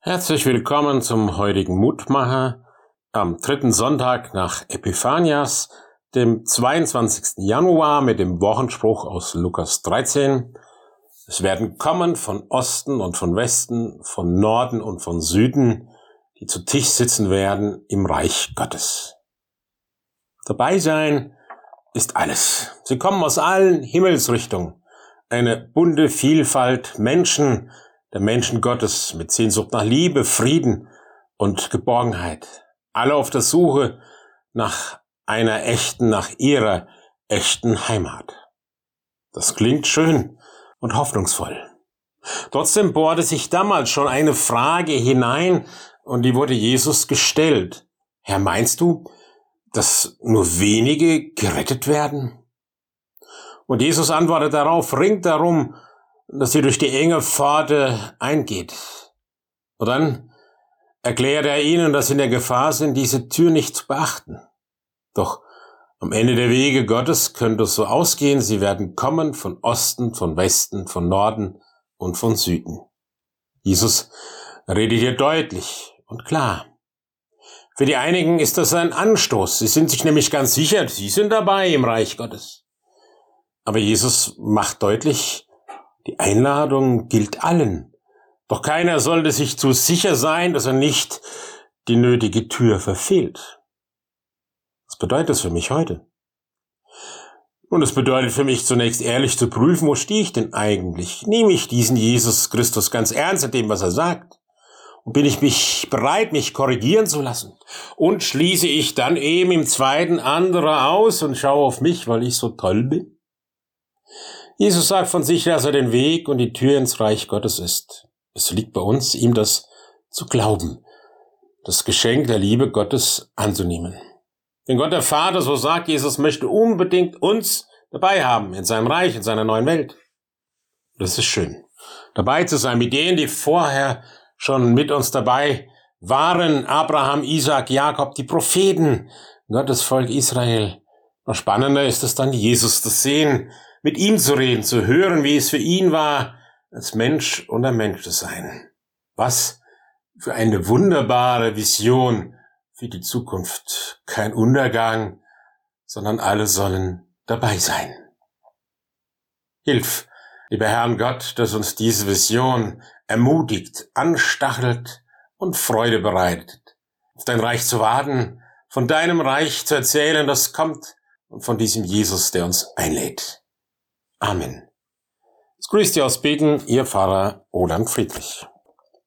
Herzlich willkommen zum heutigen Mutmacher am dritten Sonntag nach Epiphanias, dem 22. Januar mit dem Wochenspruch aus Lukas 13. Es werden kommen von Osten und von Westen, von Norden und von Süden, die zu Tisch sitzen werden im Reich Gottes. Dabei sein ist alles. Sie kommen aus allen Himmelsrichtungen. Eine bunte Vielfalt Menschen, der Menschen Gottes mit Sehnsucht nach Liebe, Frieden und Geborgenheit. Alle auf der Suche nach einer echten, nach ihrer echten Heimat. Das klingt schön und hoffnungsvoll. Trotzdem bohrte sich damals schon eine Frage hinein und die wurde Jesus gestellt. Herr, meinst du, dass nur wenige gerettet werden? Und Jesus antwortet darauf, ringt darum, dass sie durch die enge Pforte eingeht. Und dann erklärt er ihnen, dass sie in der Gefahr sind, diese Tür nicht zu beachten. Doch am Ende der Wege Gottes könnte es so ausgehen, sie werden kommen von Osten, von Westen, von Norden und von Süden. Jesus redet hier deutlich und klar. Für die einigen ist das ein Anstoß. Sie sind sich nämlich ganz sicher, sie sind dabei im Reich Gottes. Aber Jesus macht deutlich, die Einladung gilt allen. Doch keiner sollte sich zu sicher sein, dass er nicht die nötige Tür verfehlt. Was bedeutet das für mich heute? Und es bedeutet für mich zunächst ehrlich zu prüfen, wo stehe ich denn eigentlich? Nehme ich diesen Jesus Christus ganz ernst in dem, was er sagt? Und bin ich mich bereit, mich korrigieren zu lassen? Und schließe ich dann eben im zweiten andere aus und schaue auf mich, weil ich so toll bin? Jesus sagt von sich, dass er den Weg und die Tür ins Reich Gottes ist. Es liegt bei uns, ihm das zu glauben, das Geschenk der Liebe Gottes anzunehmen. Denn Gott der Vater, so sagt Jesus, möchte unbedingt uns dabei haben in seinem Reich, in seiner neuen Welt. Das ist schön. Dabei zu sein mit denen, die vorher schon mit uns dabei waren. Abraham, Isaac, Jakob, die Propheten, Gottes Volk Israel. Noch spannender ist es dann, Jesus zu sehen, mit ihm zu reden, zu hören, wie es für ihn war, als Mensch unter Mensch zu sein. Was für eine wunderbare Vision für die Zukunft. Kein Untergang, sondern alle sollen dabei sein. Hilf, lieber Herrn Gott, dass uns diese Vision ermutigt, anstachelt und Freude bereitet. Auf dein Reich zu warten, von deinem Reich zu erzählen, das kommt, und von diesem Jesus, der uns einlädt. Amen. Es grüßt Sie aus Beten, Ihr Pfarrer Roland Friedrich.